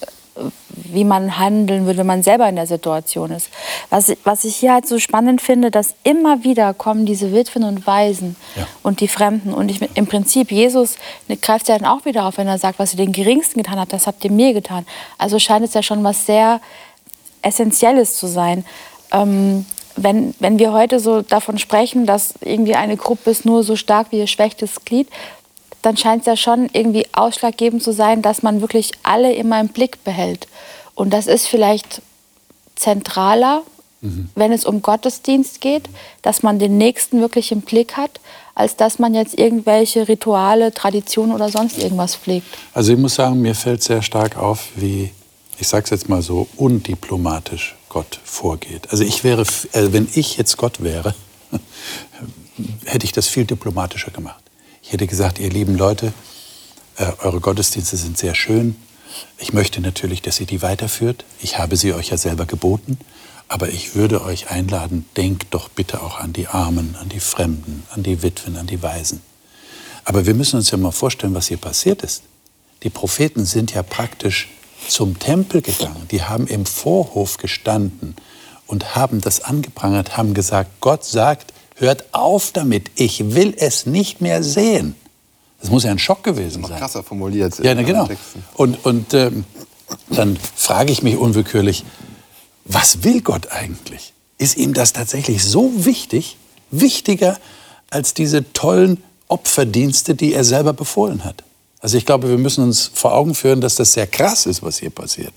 wie man handeln würde, wenn man selber in der Situation ist. Was, was ich hier halt so spannend finde, dass immer wieder kommen diese Witwen und Waisen ja. und die Fremden. Und ich, im Prinzip, Jesus greift ja dann auch wieder auf, wenn er sagt, was ihr den Geringsten getan habt, das habt ihr mir getan. Also scheint es ja schon was sehr Essentielles zu sein. Ähm, wenn, wenn wir heute so davon sprechen, dass irgendwie eine Gruppe ist nur so stark wie ihr schwächstes Glied, dann scheint es ja schon irgendwie ausschlaggebend zu sein, dass man wirklich alle immer im Blick behält. Und das ist vielleicht zentraler wenn es um Gottesdienst geht, dass man den Nächsten wirklich im Blick hat, als dass man jetzt irgendwelche Rituale, Traditionen oder sonst irgendwas pflegt. Also ich muss sagen, mir fällt sehr stark auf, wie, ich sage es jetzt mal so, undiplomatisch Gott vorgeht. Also ich wäre, äh, wenn ich jetzt Gott wäre, hätte ich das viel diplomatischer gemacht. Ich hätte gesagt, ihr lieben Leute, äh, eure Gottesdienste sind sehr schön. Ich möchte natürlich, dass ihr die weiterführt. Ich habe sie euch ja selber geboten. Aber ich würde euch einladen, denkt doch bitte auch an die Armen, an die Fremden, an die Witwen, an die Waisen. Aber wir müssen uns ja mal vorstellen, was hier passiert ist. Die Propheten sind ja praktisch zum Tempel gegangen. Die haben im Vorhof gestanden und haben das angeprangert, haben gesagt, Gott sagt, hört auf damit, ich will es nicht mehr sehen. Das muss ja ein Schock gewesen sein. Krasser formuliert. Ja, na, genau. Und, und ähm, dann frage ich mich unwillkürlich, was will Gott eigentlich? Ist ihm das tatsächlich so wichtig, wichtiger als diese tollen Opferdienste, die er selber befohlen hat? Also ich glaube, wir müssen uns vor Augen führen, dass das sehr krass ist, was hier passiert.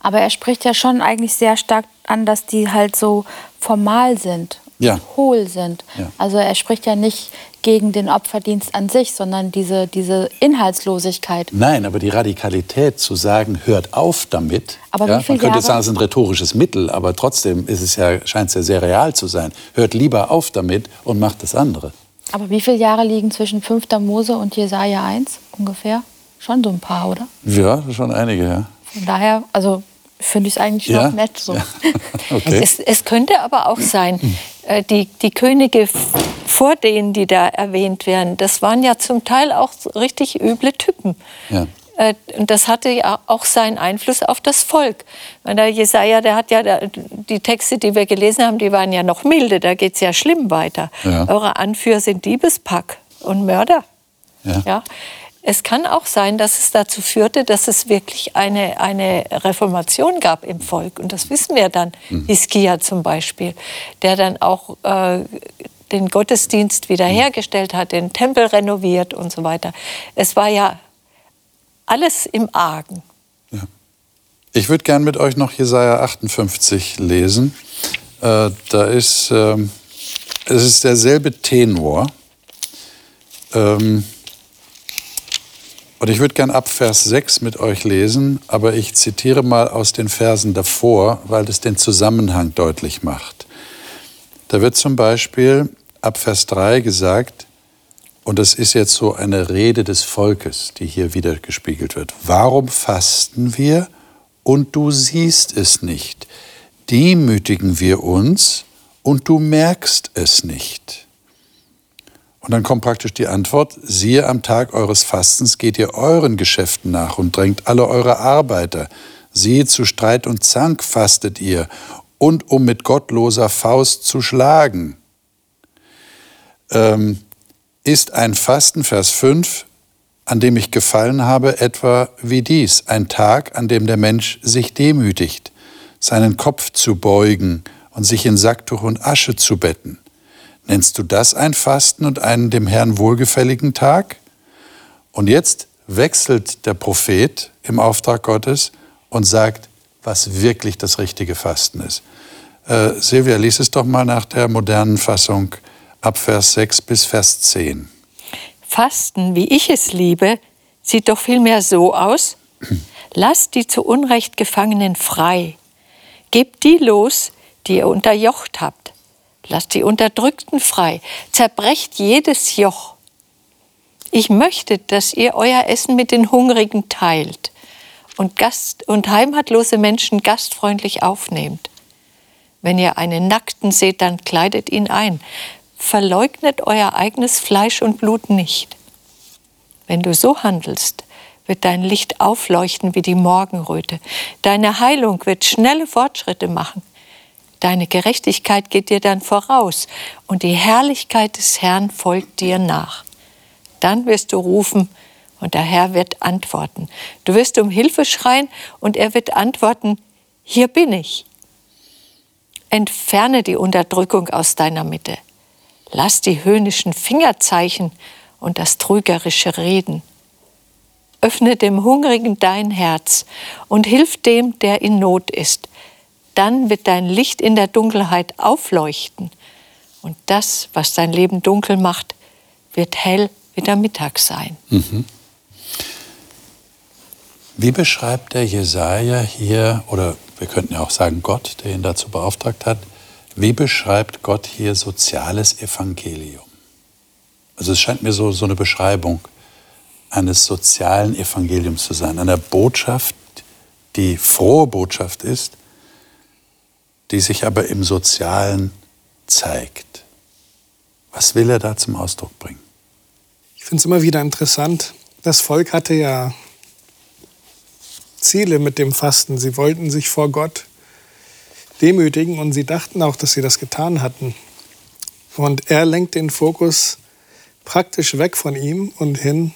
Aber er spricht ja schon eigentlich sehr stark an, dass die halt so formal sind, ja. hohl sind. Ja. Also er spricht ja nicht gegen den Opferdienst an sich, sondern diese, diese Inhaltslosigkeit. Nein, aber die Radikalität zu sagen, hört auf damit. Aber ja, wie viele man könnte Jahre- sagen, es ist ein rhetorisches Mittel, aber trotzdem ist es ja, scheint es ja sehr real zu sein. Hört lieber auf damit und macht das andere. Aber wie viele Jahre liegen zwischen 5. Mose und Jesaja 1 ungefähr? Schon so ein paar, oder? Ja, schon einige, ja. Von daher, also finde ich es eigentlich Ja? noch nett so. Ja. Okay. Es, es könnte aber auch sein, äh, die, die Könige vor denen, die da erwähnt werden, das waren ja zum Teil auch richtig üble Typen. Ja. Äh, Und das hatte ja auch seinen Einfluss auf das Volk. Der Jesaja, der hat ja die Texte, die wir gelesen haben, die waren ja noch milde. Da geht es ja schlimm weiter. Ja. Eure Anführer sind Diebespack und Mörder. Ja. Ja. Es kann auch sein, dass es dazu führte, dass es wirklich eine, eine Reformation gab im Volk. Und das wissen wir dann. Hiskia zum Beispiel, der dann auch äh, den Gottesdienst wiederhergestellt hat, den Tempel renoviert und so weiter. Es war ja alles im Argen. Ich würde gern mit euch noch Jesaja 58 lesen. Äh, da ist, ähm, es ist derselbe Tenor. Ähm, und ich würde gern ab Vers 6 mit euch lesen, aber ich zitiere mal aus den Versen davor, weil das den Zusammenhang deutlich macht. Da wird zum Beispiel ab Vers 3 gesagt, und das ist jetzt so eine Rede des Volkes, die hier wieder gespiegelt wird. Warum fasten wir und du siehst es nicht? Demütigen wir uns und du merkst es nicht. Und dann kommt praktisch die Antwort, siehe, am Tag eures Fastens geht ihr euren Geschäften nach und drängt alle eure Arbeiter. Siehe, zu Streit und Zank fastet ihr und um mit gottloser Faust zu schlagen. Ähm, ist ein Fasten, Vers 5, an dem ich gefallen habe, etwa wie dies, ein Tag, an dem der Mensch sich demütigt, seinen Kopf zu beugen und sich in Sacktuch und Asche zu betten. Nennst du das ein Fasten und einen dem Herrn wohlgefälligen Tag? Und jetzt wechselt der Prophet im Auftrag Gottes und sagt, was wirklich das richtige Fasten ist. Äh, Silvia, lies es doch mal nach der modernen Fassung ab Vers 6 bis Vers 10. Fasten, wie ich es liebe, sieht doch vielmehr so aus. Lasst die zu Unrecht Gefangenen frei. Gebt die los, die ihr unterjocht habt. Lasst die Unterdrückten frei. Zerbrecht jedes Joch. Ich möchte, dass ihr euer Essen mit den Hungrigen teilt und, Gast und heimatlose Menschen gastfreundlich aufnehmt. Wenn ihr einen Nackten seht, dann kleidet ihn ein. Verleugnet euer eigenes Fleisch und Blut nicht. Wenn du so handelst, wird dein Licht aufleuchten wie die Morgenröte. Deine Heilung wird schnelle Fortschritte machen. Deine Gerechtigkeit geht dir dann voraus und die Herrlichkeit des Herrn folgt dir nach. Dann wirst du rufen und der Herr wird antworten. Du wirst um Hilfe schreien und er wird antworten, hier bin ich. Entferne die Unterdrückung aus deiner Mitte. Lass die höhnischen Fingerzeichen und das trügerische Reden. Öffne dem Hungrigen dein Herz und hilf dem, der in Not ist. Dann wird dein Licht in der Dunkelheit aufleuchten. Und das, was dein Leben dunkel macht, wird hell wie der Mittag sein. Mhm. Wie beschreibt der Jesaja hier, oder wir könnten ja auch sagen Gott, der ihn dazu beauftragt hat, wie beschreibt Gott hier soziales Evangelium? Also es scheint mir so, so eine Beschreibung eines sozialen Evangeliums zu sein, einer Botschaft, die frohe Botschaft ist, die sich aber im Sozialen zeigt. Was will er da zum Ausdruck bringen? Ich finde es immer wieder interessant. Das Volk hatte ja Ziele mit dem Fasten. Sie wollten sich vor Gott demütigen und sie dachten auch, dass sie das getan hatten. Und er lenkt den Fokus praktisch weg von ihm und hin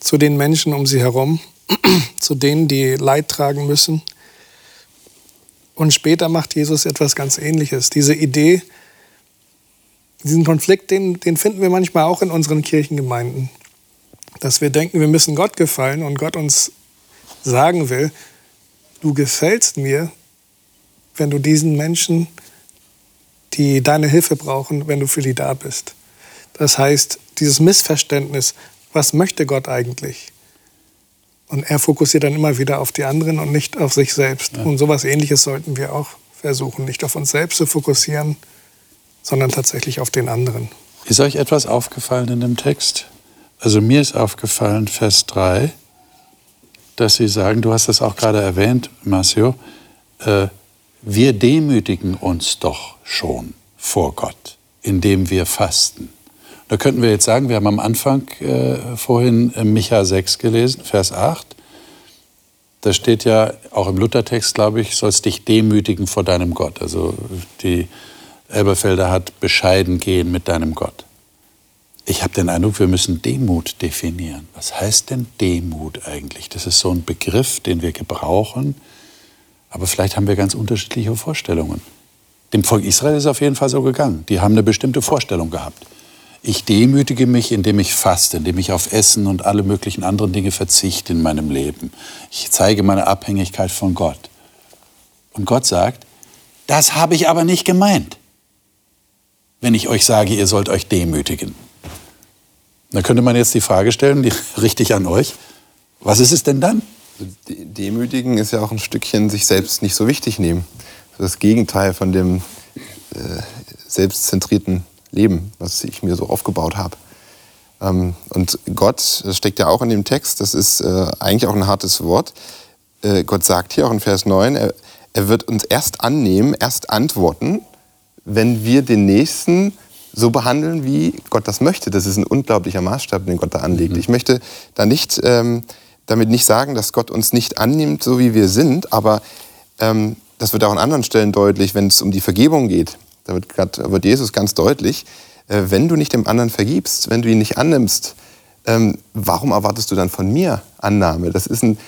zu den Menschen um sie herum, zu denen, die Leid tragen müssen. Und später macht Jesus etwas ganz Ähnliches. Diese Idee, diesen Konflikt, den, den finden wir manchmal auch in unseren Kirchengemeinden. Dass wir denken, wir müssen Gott gefallen und Gott uns sagen will, du gefällst mir, wenn du diesen Menschen, die deine Hilfe brauchen, wenn du für die da bist. Das heißt, dieses Missverständnis, was möchte Gott eigentlich? Und er fokussiert dann immer wieder auf die anderen und nicht auf sich selbst. Ja. Und sowas ähnliches sollten wir auch versuchen, nicht auf uns selbst zu fokussieren, sondern tatsächlich auf den anderen. Ist euch etwas aufgefallen in dem Text? Also mir ist aufgefallen, Vers 3, dass Sie sagen, du hast das auch gerade erwähnt, Marcio, äh, wir demütigen uns doch schon vor Gott, indem wir fasten. Da könnten wir jetzt sagen, wir haben am Anfang äh, vorhin Micha 6 gelesen, Vers 8. Da steht ja auch im Luthertext, glaube ich, sollst dich demütigen vor deinem Gott. Also die Elberfelder hat bescheiden gehen mit deinem Gott. Ich habe den Eindruck, wir müssen Demut definieren. Was heißt denn Demut eigentlich? Das ist so ein Begriff, den wir gebrauchen, aber vielleicht haben wir ganz unterschiedliche Vorstellungen. Dem Volk Israel ist es auf jeden Fall so gegangen. Die haben eine bestimmte Vorstellung gehabt. Ich demütige mich, indem ich faste, indem ich auf Essen und alle möglichen anderen Dinge verzichte in meinem Leben. Ich zeige meine Abhängigkeit von Gott. Und Gott sagt, das habe ich aber nicht gemeint, wenn ich euch sage, ihr sollt euch demütigen. Da könnte man jetzt die Frage stellen, die richte ich an euch, was ist es denn dann? Demütigen ist ja auch ein Stückchen sich selbst nicht so wichtig nehmen. Das Gegenteil von dem äh, selbstzentrierten Leben, was ich mir so aufgebaut habe. Ähm, und Gott, das steckt ja auch in dem Text, das ist äh, eigentlich auch ein hartes Wort. Äh, Gott sagt hier auch in Vers 9, er, er wird uns erst annehmen, erst antworten, wenn wir den Nächsten so behandeln, wie Gott das möchte. Das ist ein unglaublicher Maßstab, den Gott da anlegt. Mhm. Ich möchte da nicht, ähm, damit nicht sagen, dass Gott uns nicht annimmt, so wie wir sind, aber ähm, das wird auch an anderen Stellen deutlich, wenn es um die Vergebung geht. Da wird, grad, wird Jesus ganz deutlich, äh, wenn du nicht dem anderen vergibst, wenn du ihn nicht annimmst, ähm, warum erwartest du dann von mir Annahme? Das ist ein,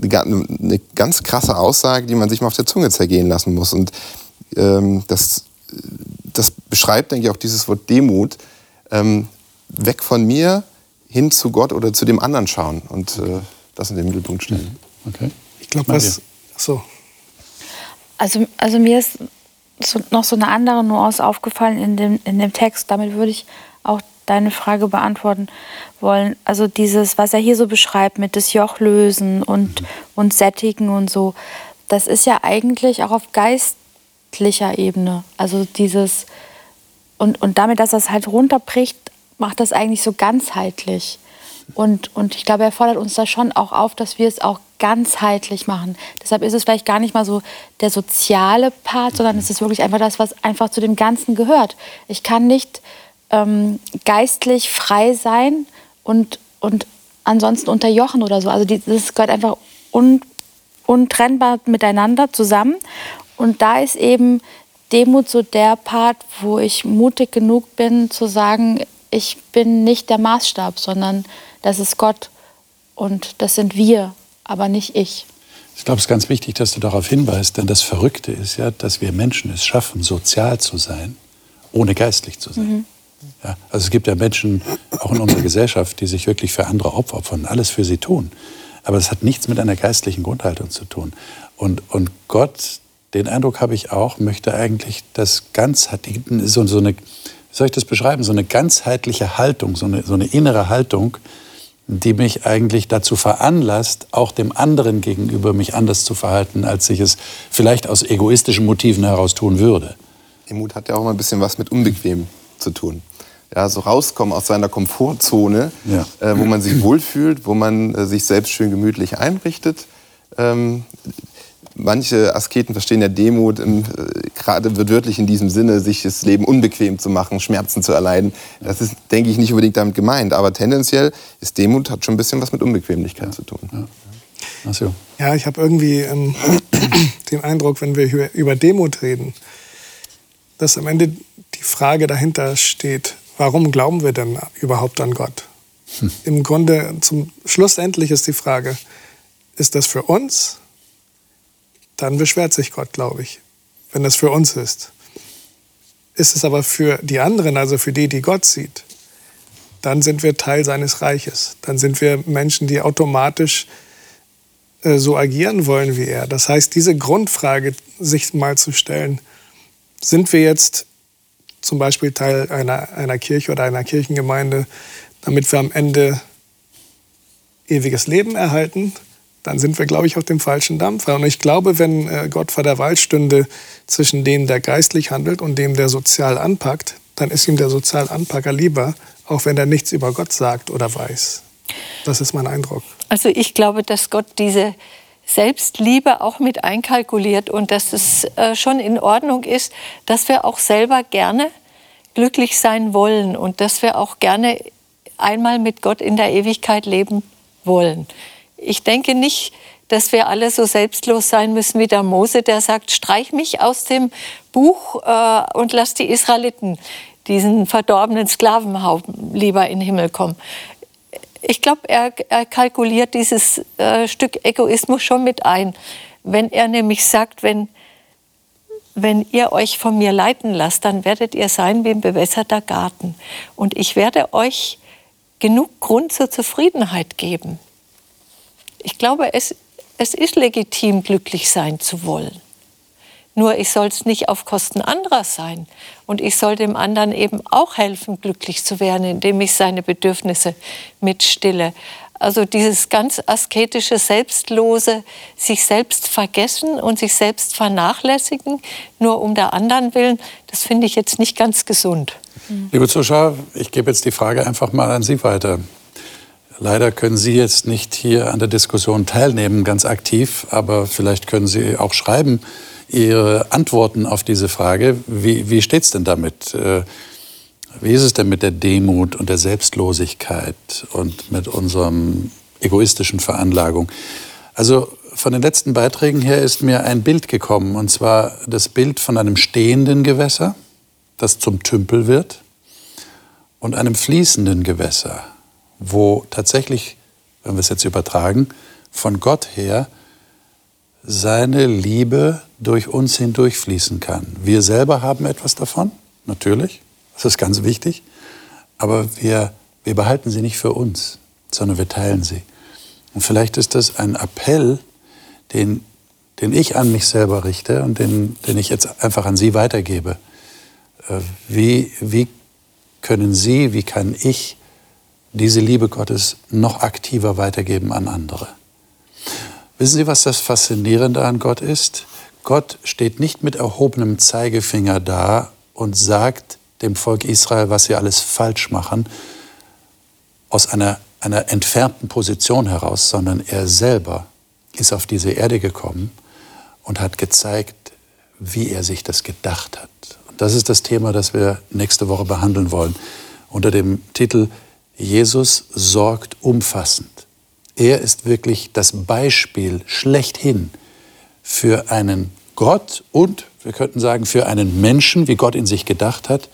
eine ganz krasse Aussage, die man sich mal auf der Zunge zergehen lassen muss. Und ähm, das, das beschreibt, denke ich, auch dieses Wort Demut. Ähm, weg von mir hin zu Gott oder zu dem anderen schauen und äh, das in den Mittelpunkt stellen. Mhm. Okay. Ich glaube, was. So. Also, also mir ist so, noch so eine andere Nuance aufgefallen in dem, in dem Text. Damit würde ich auch deine Frage beantworten wollen. Also dieses, was er hier so beschreibt mit das Joch lösen und, und sättigen und so, das ist ja eigentlich auch auf geistlicher Ebene. Also dieses, und, und damit, dass das halt runterbricht, macht das eigentlich so ganzheitlich. Und, und ich glaube, er fordert uns da schon auch auf, dass wir es auch ganzheitlich machen. Deshalb ist es vielleicht gar nicht mal so der soziale Part, sondern es ist wirklich einfach das, was einfach zu dem Ganzen gehört. Ich kann nicht ähm, geistlich frei sein und, und ansonsten unterjochen oder so. Also das gehört einfach un, untrennbar miteinander zusammen. Und da ist eben Demut so der Part, wo ich mutig genug bin zu sagen, ich bin nicht der Maßstab, sondern das ist Gott und das sind wir, aber nicht ich. Ich glaube, es ist ganz wichtig, dass du darauf hinweist, denn das Verrückte ist ja, dass wir Menschen es schaffen, sozial zu sein, ohne geistlich zu sein. Mhm. Ja, also es gibt ja Menschen, auch in unserer Gesellschaft, die sich wirklich für andere opfern, alles für sie tun. Aber es hat nichts mit einer geistlichen Grundhaltung zu tun. Und, und Gott den Eindruck habe ich auch, möchte eigentlich das ganzheitliche, so, so eine, wie soll ich das beschreiben, so eine ganzheitliche Haltung, so eine, so eine innere Haltung, die mich eigentlich dazu veranlasst, auch dem anderen gegenüber mich anders zu verhalten, als ich es vielleicht aus egoistischen Motiven heraus tun würde. Demut hat ja auch mal ein bisschen was mit unbequem zu tun. Ja, so rauskommen aus seiner Komfortzone, ja. äh, wo man sich wohlfühlt, wo man äh, sich selbst schön gemütlich einrichtet. Ähm, manche Asketen verstehen ja Demut im, äh, gerade wörtlich in diesem Sinne, sich das Leben unbequem zu machen, Schmerzen zu erleiden. Das ist, denke ich, nicht unbedingt damit gemeint. Aber tendenziell ist Demut hat schon ein bisschen was mit Unbequemlichkeit ja. zu tun. Ja. Ach so. ja, ich habe irgendwie ähm, den Eindruck, wenn wir über Demut reden, dass am Ende die Frage dahinter steht, warum glauben wir denn überhaupt an Gott? Hm. Im Grunde, zum schlussendlich ist die Frage, ist das für uns dann beschwert sich Gott, glaube ich, wenn es für uns ist. Ist es aber für die anderen, also für die, die Gott sieht, dann sind wir Teil seines Reiches. Dann sind wir Menschen, die automatisch äh, so agieren wollen wie er. Das heißt, diese Grundfrage sich mal zu stellen, sind wir jetzt zum Beispiel Teil einer, einer Kirche oder einer Kirchengemeinde, damit wir am Ende ewiges Leben erhalten? Dann sind wir, glaube ich, auf dem falschen Dampfer. Und ich glaube, wenn äh, Gott vor der Wahl stünde zwischen dem, der geistlich handelt und dem, der sozial anpackt, dann ist ihm der Sozialanpacker lieber, auch wenn er nichts über Gott sagt oder weiß. Das ist mein Eindruck. Also ich glaube, dass Gott diese Selbstliebe auch mit einkalkuliert und dass es äh, schon in Ordnung ist, dass wir auch selber gerne glücklich sein wollen und dass wir auch gerne einmal mit Gott in der Ewigkeit leben wollen. Ich denke nicht, dass wir alle so selbstlos sein müssen wie der Mose, der sagt, streich mich aus dem Buch äh, und lass die Israeliten, diesen verdorbenen Sklavenhaufen, lieber in den Himmel kommen. Ich glaube, er, er, kalkuliert dieses äh, Stück Egoismus schon mit ein. Wenn er nämlich sagt, wenn, wenn ihr euch von mir leiten lasst, dann werdet ihr sein wie ein bewässerter Garten. Und ich werde euch genug Grund zur Zufriedenheit geben. Ich glaube, es, es ist legitim, glücklich sein zu wollen. Nur ich soll es nicht auf Kosten anderer sein. Und ich soll dem anderen eben auch helfen, glücklich zu werden, indem ich seine Bedürfnisse mitstille. Also dieses ganz asketische, selbstlose, sich selbst vergessen und sich selbst vernachlässigen, nur um der anderen willen, das finde ich jetzt nicht ganz gesund. Liebe Zuschauer, ich gebe jetzt die Frage einfach mal an Sie weiter. Leider können Sie jetzt nicht hier an der Diskussion teilnehmen, ganz aktiv, aber vielleicht können Sie auch schreiben Ihre Antworten auf diese Frage. Wie, wie steht es denn damit? Äh, wie ist es denn mit der Demut und der Selbstlosigkeit und mit unserem egoistischen Veranlagung? Also von den letzten Beiträgen her ist mir ein Bild gekommen, und zwar das Bild von einem stehenden Gewässer, das zum Tümpel wird, und einem fließenden Gewässer, wo tatsächlich, wenn wir es jetzt übertragen, von Gott her seine Liebe durch uns hindurchfließen kann. Wir selber haben etwas davon, natürlich, das ist ganz wichtig, aber wir, wir behalten sie nicht für uns, sondern wir teilen sie. Und vielleicht ist das ein Appell, den, den ich an mich selber richte und den, den ich jetzt einfach an Sie weitergebe. Äh, wie, wie können Sie, wie kann ich diese Liebe Gottes noch aktiver weitergeben an andere. Wissen Sie, was das Faszinierende an Gott ist? Gott steht nicht mit erhobenem Zeigefinger da und sagt dem Volk Israel, was sie alles falsch machen, aus einer, einer entfernten Position heraus, sondern er selber ist auf diese Erde gekommen und hat gezeigt, wie er sich das gedacht hat. Und das ist das Thema, das wir nächste Woche behandeln wollen, unter dem Titel Jesus sorgt umfassend. Er ist wirklich das Beispiel schlechthin für einen Gott und, wir könnten sagen, für einen Menschen, wie Gott in sich gedacht hat,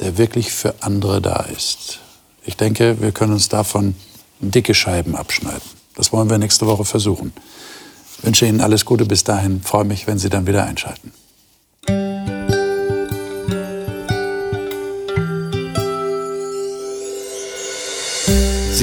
der wirklich für andere da ist. Ich denke, wir können uns davon dicke Scheiben abschneiden. Das wollen wir nächste Woche versuchen. Ich wünsche Ihnen alles Gute bis dahin. Freue mich, wenn Sie dann wieder einschalten.